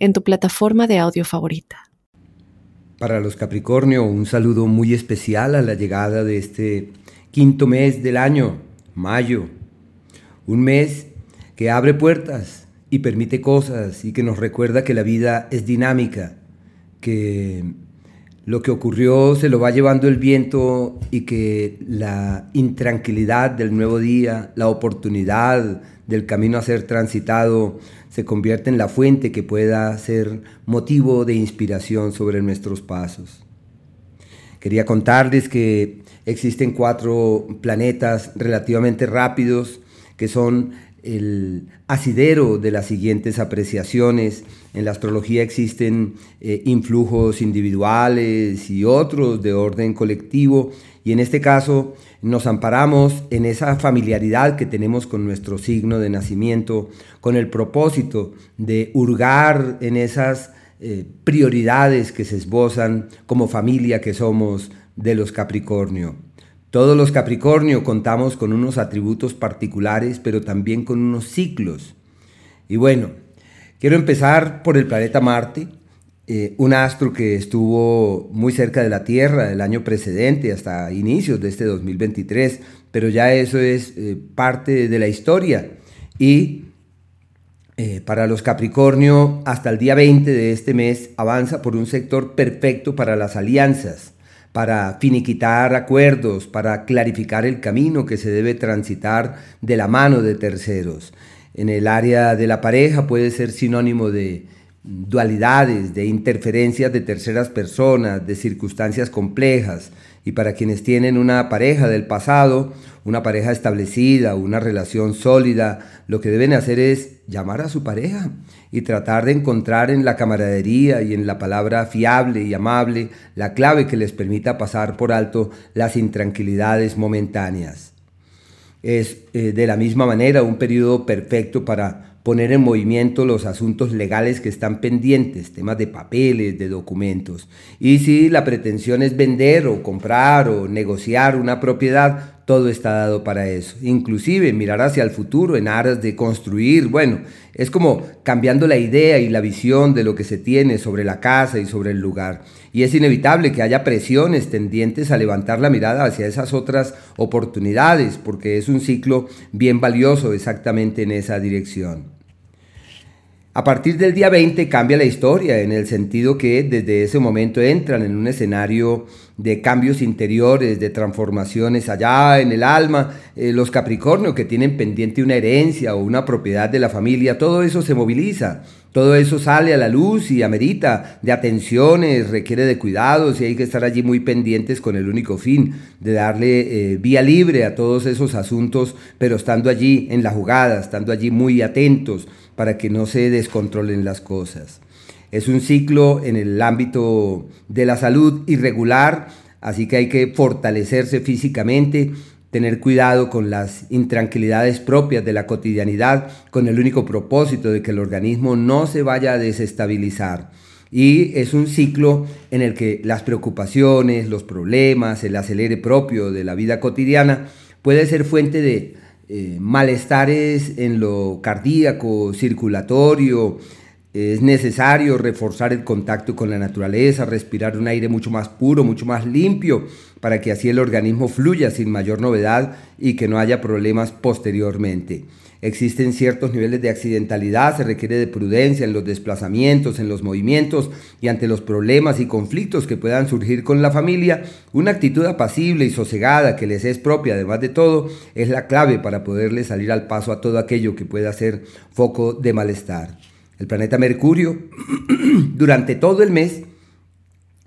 en tu plataforma de audio favorita. Para los Capricornio, un saludo muy especial a la llegada de este quinto mes del año, mayo. Un mes que abre puertas y permite cosas y que nos recuerda que la vida es dinámica, que lo que ocurrió se lo va llevando el viento y que la intranquilidad del nuevo día, la oportunidad del camino a ser transitado, se convierte en la fuente que pueda ser motivo de inspiración sobre nuestros pasos. Quería contarles que existen cuatro planetas relativamente rápidos que son el asidero de las siguientes apreciaciones. En la astrología existen eh, influjos individuales y otros de orden colectivo y en este caso nos amparamos en esa familiaridad que tenemos con nuestro signo de nacimiento, con el propósito de hurgar en esas eh, prioridades que se esbozan como familia que somos de los Capricornio. Todos los Capricornio contamos con unos atributos particulares, pero también con unos ciclos. Y bueno, quiero empezar por el planeta Marte, eh, un astro que estuvo muy cerca de la Tierra el año precedente, hasta inicios de este 2023, pero ya eso es eh, parte de la historia. Y eh, para los Capricornio, hasta el día 20 de este mes, avanza por un sector perfecto para las alianzas, para finiquitar acuerdos, para clarificar el camino que se debe transitar de la mano de terceros. En el área de la pareja puede ser sinónimo de dualidades, de interferencias de terceras personas, de circunstancias complejas. Y para quienes tienen una pareja del pasado, una pareja establecida, una relación sólida, lo que deben hacer es llamar a su pareja y tratar de encontrar en la camaradería y en la palabra fiable y amable la clave que les permita pasar por alto las intranquilidades momentáneas. Es eh, de la misma manera un periodo perfecto para poner en movimiento los asuntos legales que están pendientes, temas de papeles, de documentos. Y si la pretensión es vender o comprar o negociar una propiedad, todo está dado para eso. Inclusive mirar hacia el futuro en aras de construir, bueno, es como cambiando la idea y la visión de lo que se tiene sobre la casa y sobre el lugar. Y es inevitable que haya presiones tendientes a levantar la mirada hacia esas otras oportunidades, porque es un ciclo bien valioso exactamente en esa dirección. A partir del día 20 cambia la historia en el sentido que desde ese momento entran en un escenario de cambios interiores, de transformaciones allá en el alma, eh, los Capricornio que tienen pendiente una herencia o una propiedad de la familia, todo eso se moviliza, todo eso sale a la luz y amerita de atenciones, requiere de cuidados y hay que estar allí muy pendientes con el único fin de darle eh, vía libre a todos esos asuntos, pero estando allí en la jugada, estando allí muy atentos para que no se descontrolen las cosas. Es un ciclo en el ámbito de la salud irregular, así que hay que fortalecerse físicamente, tener cuidado con las intranquilidades propias de la cotidianidad, con el único propósito de que el organismo no se vaya a desestabilizar. Y es un ciclo en el que las preocupaciones, los problemas, el acelere propio de la vida cotidiana puede ser fuente de eh, malestares en lo cardíaco, circulatorio. Es necesario reforzar el contacto con la naturaleza, respirar un aire mucho más puro, mucho más limpio, para que así el organismo fluya sin mayor novedad y que no haya problemas posteriormente. Existen ciertos niveles de accidentalidad, se requiere de prudencia en los desplazamientos, en los movimientos y ante los problemas y conflictos que puedan surgir con la familia, una actitud apacible y sosegada que les es propia, además de todo, es la clave para poderle salir al paso a todo aquello que pueda ser foco de malestar. El planeta Mercurio, durante todo el mes,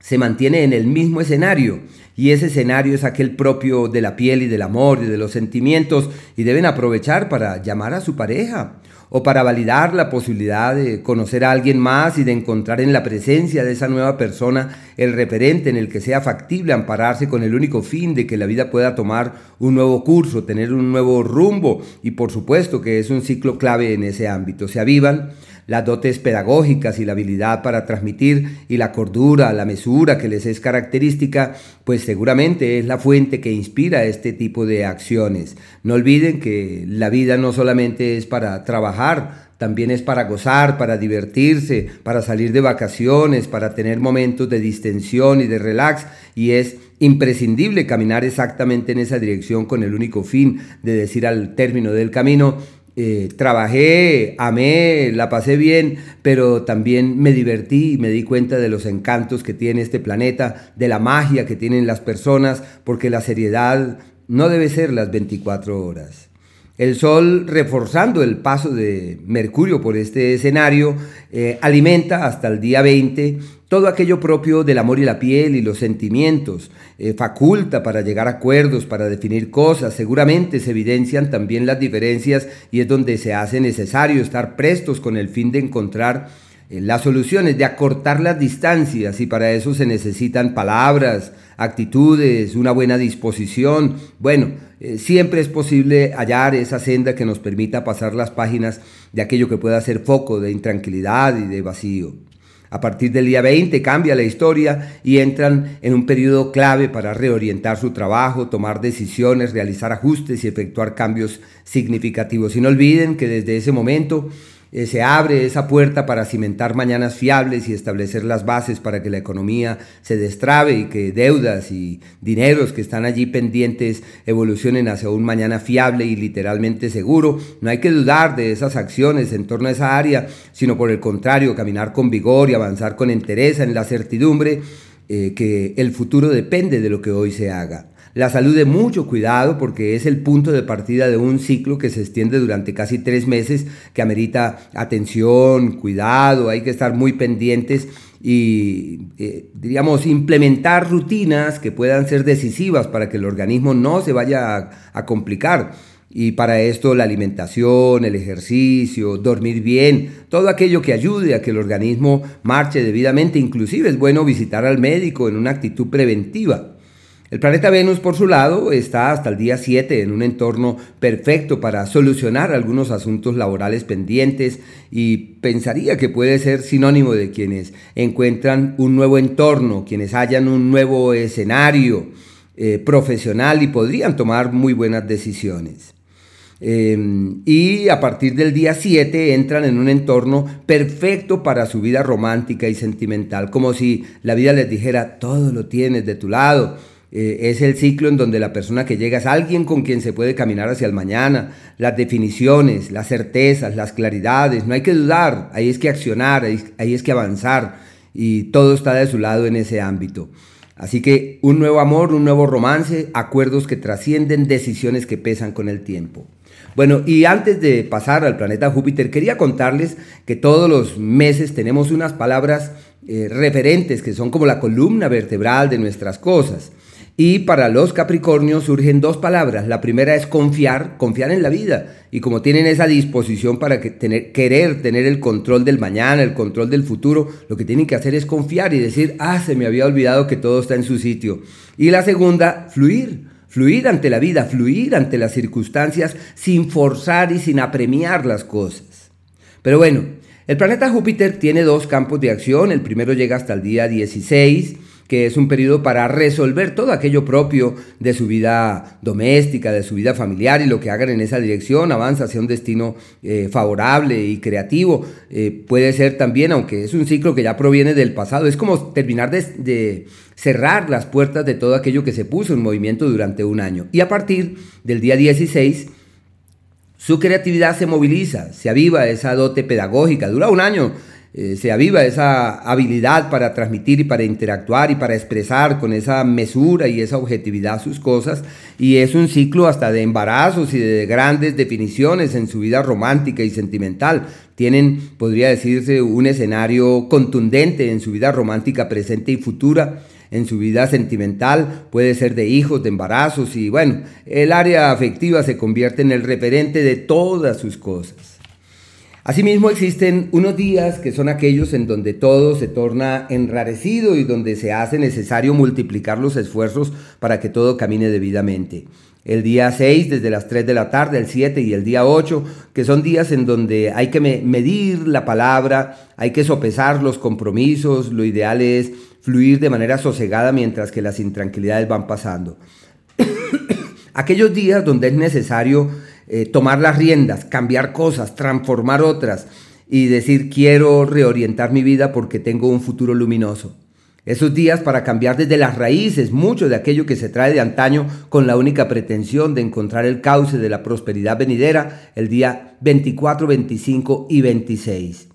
se mantiene en el mismo escenario y ese escenario es aquel propio de la piel y del amor y de los sentimientos y deben aprovechar para llamar a su pareja o para validar la posibilidad de conocer a alguien más y de encontrar en la presencia de esa nueva persona el referente en el que sea factible ampararse con el único fin de que la vida pueda tomar un nuevo curso, tener un nuevo rumbo y por supuesto que es un ciclo clave en ese ámbito. Se avivan las dotes pedagógicas y la habilidad para transmitir y la cordura, la mesura que les es característica, pues seguramente es la fuente que inspira este tipo de acciones. No olviden que la vida no solamente es para trabajar, también es para gozar, para divertirse, para salir de vacaciones, para tener momentos de distensión y de relax y es imprescindible caminar exactamente en esa dirección con el único fin de decir al término del camino, eh, trabajé, amé, la pasé bien, pero también me divertí y me di cuenta de los encantos que tiene este planeta, de la magia que tienen las personas, porque la seriedad no debe ser las 24 horas. El Sol, reforzando el paso de Mercurio por este escenario, eh, alimenta hasta el día 20 todo aquello propio del amor y la piel y los sentimientos, eh, faculta para llegar a acuerdos, para definir cosas, seguramente se evidencian también las diferencias y es donde se hace necesario estar prestos con el fin de encontrar eh, las soluciones de acortar las distancias y para eso se necesitan palabras, actitudes, una buena disposición. Bueno, eh, siempre es posible hallar esa senda que nos permita pasar las páginas de aquello que pueda ser foco de intranquilidad y de vacío. A partir del día 20 cambia la historia y entran en un periodo clave para reorientar su trabajo, tomar decisiones, realizar ajustes y efectuar cambios significativos. Y no olviden que desde ese momento eh, se abre esa puerta para cimentar mañanas fiables y establecer las bases para que la economía se destrabe y que deudas y dineros que están allí pendientes evolucionen hacia un mañana fiable y literalmente seguro. No hay que dudar de esas acciones en torno a esa área, sino por el contrario, caminar con vigor y avanzar con entereza en la certidumbre eh, que el futuro depende de lo que hoy se haga. La salud de mucho cuidado porque es el punto de partida de un ciclo que se extiende durante casi tres meses que amerita atención, cuidado, hay que estar muy pendientes y, eh, diríamos, implementar rutinas que puedan ser decisivas para que el organismo no se vaya a, a complicar. Y para esto la alimentación, el ejercicio, dormir bien, todo aquello que ayude a que el organismo marche debidamente. Inclusive es bueno visitar al médico en una actitud preventiva. El planeta Venus, por su lado, está hasta el día 7 en un entorno perfecto para solucionar algunos asuntos laborales pendientes y pensaría que puede ser sinónimo de quienes encuentran un nuevo entorno, quienes hallan un nuevo escenario eh, profesional y podrían tomar muy buenas decisiones. Em, y a partir del día 7 entran en un entorno perfecto para su vida romántica y sentimental, como si la vida les dijera, todo lo tienes de tu lado eh, es el ciclo en donde la persona que llega es alguien con quien se puede caminar hacia el mañana, las definiciones, las certezas, las claridades, no hay que dudar, ahí es que accionar, ahí, es que avanzar y todo está de su lado en ese ámbito. Así que un nuevo amor, un nuevo romance, acuerdos que trascienden, decisiones que pesan con el tiempo. Bueno, y antes de pasar al planeta Júpiter, quería contarles que todos los meses tenemos unas palabras eh, referentes que son como la columna vertebral de nuestras cosas. Y para los Capricornios surgen dos palabras. La primera es confiar, confiar en la vida. Y como tienen esa disposición para querer tener el control del mañana, el control del futuro, lo que tienen que hacer es confiar y decir, ah, se me había olvidado que todo está en su sitio. Y la segunda, fluir. Fluir ante la vida, fluir ante las circunstancias sin forzar y sin apremiar las cosas. Pero bueno, el planeta Júpiter tiene dos campos de acción. El primero llega hasta el día 16 que es un periodo para resolver todo aquello propio de su vida doméstica, de su vida familiar y lo que hagan en esa dirección avanza hacia un destino eh, favorable y creativo. Eh, puede ser también, aunque es un ciclo que ya proviene del pasado, es como terminar de, de cerrar las puertas de todo aquello que se puso en movimiento durante un año. Y a partir del día 16, su creatividad se moviliza, se aviva esa dote pedagógica, dura un año eh, se aviva esa habilidad para transmitir y para interactuar y para expresar con esa mesura y esa objetividad sus cosas. Y es un ciclo hasta de embarazos y de grandes definiciones en su vida romántica y sentimental. Tienen, podría decirse, un escenario contundente en su vida romántica presente y futura, en su vida sentimental, puede ser de hijos, de embarazos y bueno, el área afectiva se convierte en el referente de todas sus cosas. Asimismo existen unos días que son aquellos en donde todo se torna enrarecido y donde se hace necesario multiplicar los esfuerzos para que todo camine debidamente. El día 6 desde las 3 de la tarde, el 7 y el día 8, que son días en donde hay que medir la palabra, hay que sopesar los compromisos, lo ideal es fluir de manera sosegada mientras que las intranquilidades van pasando. Aquellos días donde es necesario eh, tomar las riendas, cambiar cosas, transformar otras y decir quiero reorientar mi vida porque tengo un futuro luminoso. Esos días para cambiar desde las raíces mucho de aquello que se trae de antaño con la única pretensión de encontrar el cauce de la prosperidad venidera el día 24, 25 y 26.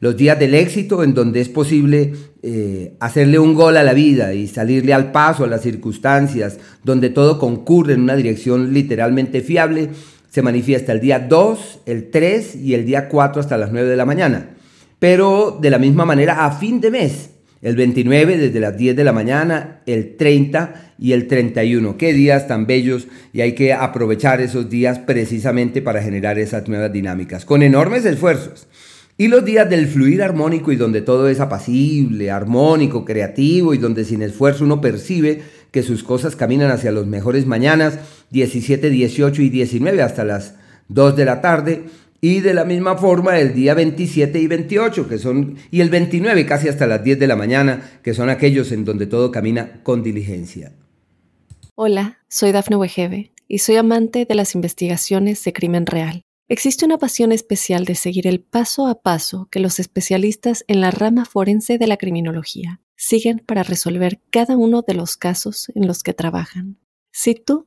Los días del éxito en donde es posible eh, hacerle un gol a la vida y salirle al paso a las circunstancias, donde todo concurre en una dirección literalmente fiable se manifiesta el día 2, el 3 y el día 4 hasta las 9 de la mañana. Pero de la misma manera a fin de mes, el 29 desde las 10 de la mañana, el 30 y el 31. Qué días tan bellos y hay que aprovechar esos días precisamente para generar esas nuevas dinámicas, con enormes esfuerzos. Y los días del fluir armónico y donde todo es apacible, armónico, creativo y donde sin esfuerzo uno percibe que sus cosas caminan hacia los mejores mañanas, 17, 18 y 19 hasta las 2 de la tarde. Y de la misma forma el día 27 y 28, que son, y el 29 casi hasta las 10 de la mañana, que son aquellos en donde todo camina con diligencia. Hola, soy Dafne Wegebe y soy amante de las investigaciones de crimen real. Existe una pasión especial de seguir el paso a paso que los especialistas en la rama forense de la criminología siguen para resolver cada uno de los casos en los que trabajan. Si tú,